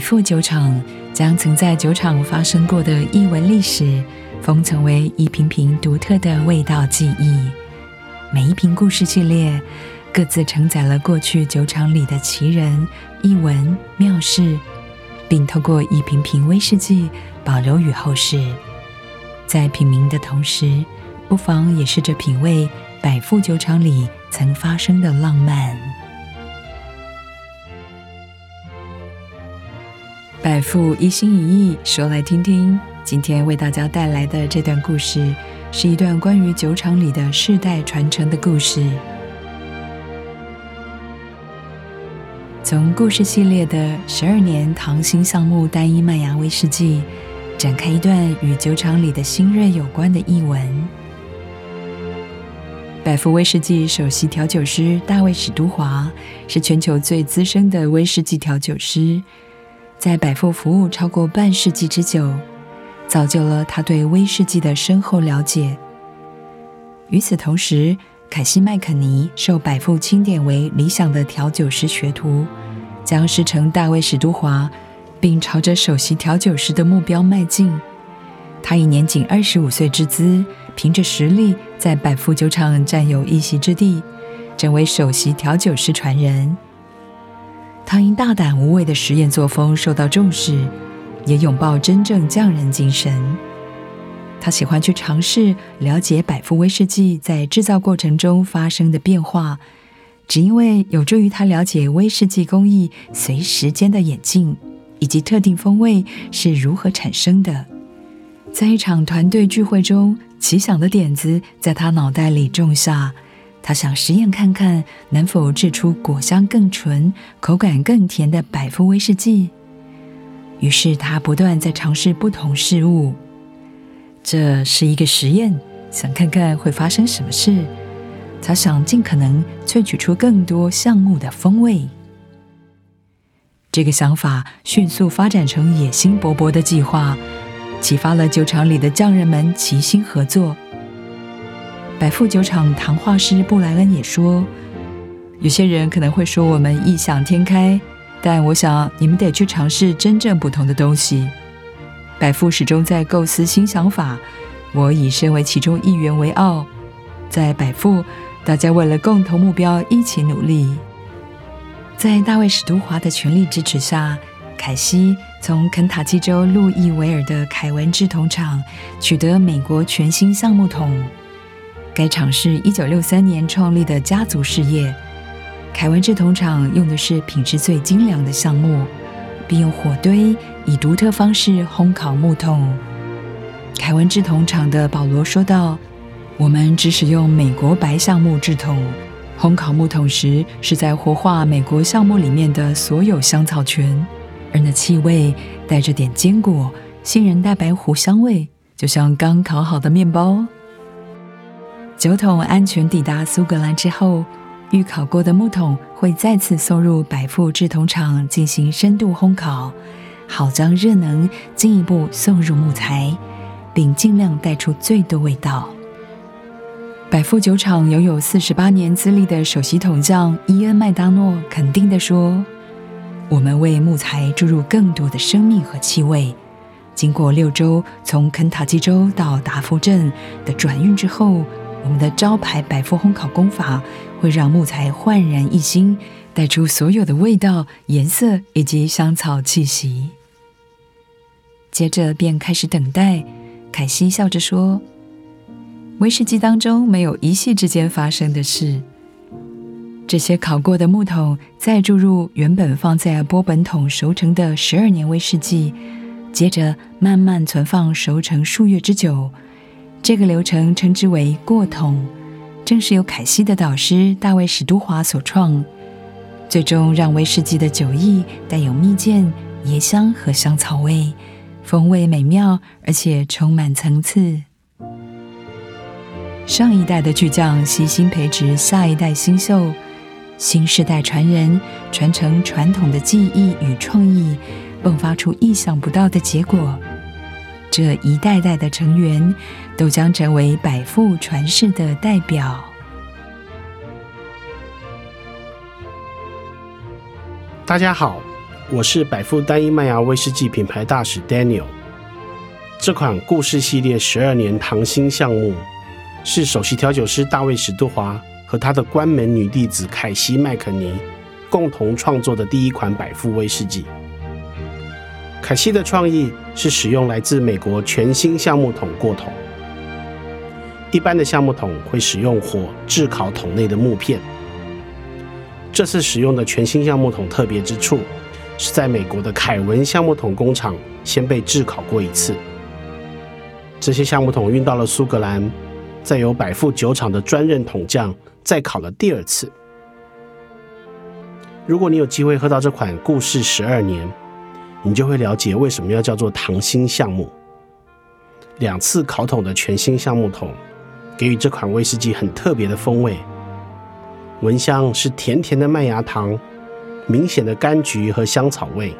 富酒厂将曾在酒厂发生过的异闻历史封存为一瓶瓶独特的味道记忆。每一瓶故事系列各自承载了过去酒厂里的奇人、异闻、妙事，并透过一瓶瓶威士忌保留与后世。在品茗的同时，不妨也试着品味百富酒厂里曾发生的浪漫。百富一心一意，说来听听。今天为大家带来的这段故事，是一段关于酒厂里的世代传承的故事。从故事系列的十二年糖心橡木单一麦芽威士忌，展开一段与酒厂里的新锐有关的译文。百富威士忌首席调酒师大卫史都华，是全球最资深的威士忌调酒师。在百富服务超过半世纪之久，造就了他对威士忌的深厚了解。与此同时，凯西麦肯尼受百富钦点为理想的调酒师学徒，将师承大卫史都华，并朝着首席调酒师的目标迈进。他以年仅二十五岁之姿，凭着实力在百富酒厂占有一席之地，成为首席调酒师传人。他因大胆无畏的实验作风受到重视，也拥抱真正匠人精神。他喜欢去尝试了解百富威士忌在制造过程中发生的变化，只因为有助于他了解威士忌工艺随时间的演进，以及特定风味是如何产生的。在一场团队聚会中，奇想的点子在他脑袋里种下。他想实验看看能否制出果香更纯、口感更甜的百富威士忌。于是他不断在尝试不同事物。这是一个实验，想看看会发生什么事。他想尽可能萃取出更多橡木的风味。这个想法迅速发展成野心勃勃的计划，启发了酒厂里的匠人们齐心合作。百富酒厂糖化师布莱恩也说：“有些人可能会说我们异想天开，但我想你们得去尝试真正不同的东西。百富始终在构思新想法，我以身为其中一员为傲。在百富，大家为了共同目标一起努力。在大卫史都华的全力支持下，凯西从肯塔基州路易维尔的凯文制桶厂取得美国全新橡木桶。”该厂是一九六三年创立的家族事业。凯文制桶厂用的是品质最精良的橡木，并用火堆以独特方式烘烤木桶。凯文制桶厂的保罗说道：“我们只使用美国白橡木制桶，烘烤木桶时是在活化美国橡木里面的所有香草醛，而那气味带着点坚果、杏仁大白胡香味，就像刚烤好的面包。”酒桶安全抵达苏格兰之后，预烤过的木桶会再次送入百富制桶厂进行深度烘烤，好将热能进一步送入木材，并尽量带出最多味道。百富酒厂拥有四十八年资历的首席桶匠伊恩麦当诺肯定地说：“我们为木材注入更多的生命和气味。经过六周从肯塔基州到达福镇的转运之后。”我们的招牌百富烘烤工法会让木材焕然一新，带出所有的味道、颜色以及香草气息。接着便开始等待。凯西笑着说：“威士忌当中没有一夕之间发生的事。这些烤过的木桶再注入原本放在波本桶熟成的十二年威士忌，接着慢慢存放熟成数月之久。”这个流程称之为过桶，正是由凯西的导师大卫史都华所创，最终让威士忌的酒液带有蜜饯、椰香和香草味，风味美妙而且充满层次。上一代的巨匠悉心培植下一代新秀，新世代传人传承传统的技艺与创意，迸发出意想不到的结果。这一代代的成员都将成为百富传世的代表。大家好，我是百富单一麦芽威士忌品牌大使 Daniel。这款故事系列十二年糖心项目，是首席调酒师大卫史都华和他的关门女弟子凯西麦肯尼共同创作的第一款百富威士忌。凯西的创意是使用来自美国全新橡木桶过桶。一般的橡木桶会使用火炙烤桶内的木片，这次使用的全新橡木桶特别之处是在美国的凯文橡木桶工厂先被炙烤过一次。这些橡木桶运到了苏格兰，再由百富酒厂的专任桶匠再烤了第二次。如果你有机会喝到这款故事十二年，你就会了解为什么要叫做糖心橡木。两次烤桶的全新橡木桶，给予这款威士忌很特别的风味。闻香是甜甜的麦芽糖，明显的柑橘和香草味。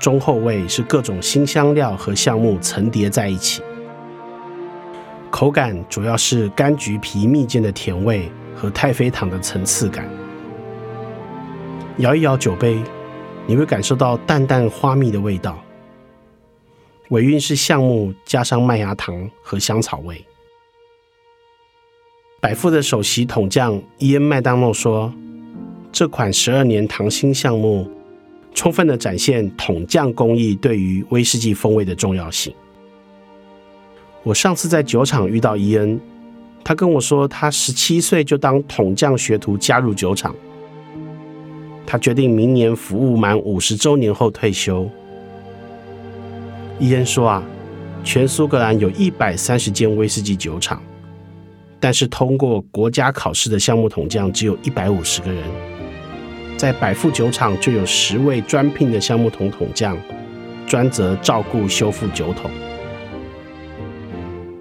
中后味是各种新香料和橡木层叠在一起，口感主要是柑橘皮蜜饯的甜味和太妃糖的层次感。摇一摇酒杯，你会感受到淡淡花蜜的味道。尾韵是橡木加上麦芽糖和香草味。百富的首席桶匠伊恩麦当诺说：“这款十二年糖心橡木。”充分的展现桶匠工艺对于威士忌风味的重要性。我上次在酒厂遇到伊恩，他跟我说，他十七岁就当桶匠学徒加入酒厂，他决定明年服务满五十周年后退休。伊恩说啊，全苏格兰有一百三十间威士忌酒厂，但是通过国家考试的橡木桶匠只有一百五十个人。在百富酒厂就有十位专聘的橡木桶桶匠，专责照顾修复酒桶。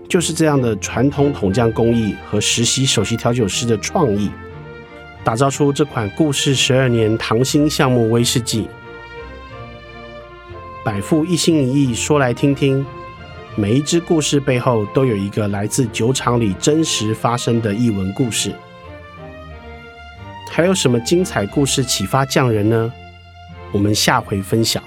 就是这样的传统桶匠工艺和实习首席调酒师的创意，打造出这款故事十二年糖心橡木威士忌。百富一心一意说来听听，每一只故事背后都有一个来自酒厂里真实发生的异闻故事。还有什么精彩故事启发匠人呢？我们下回分享。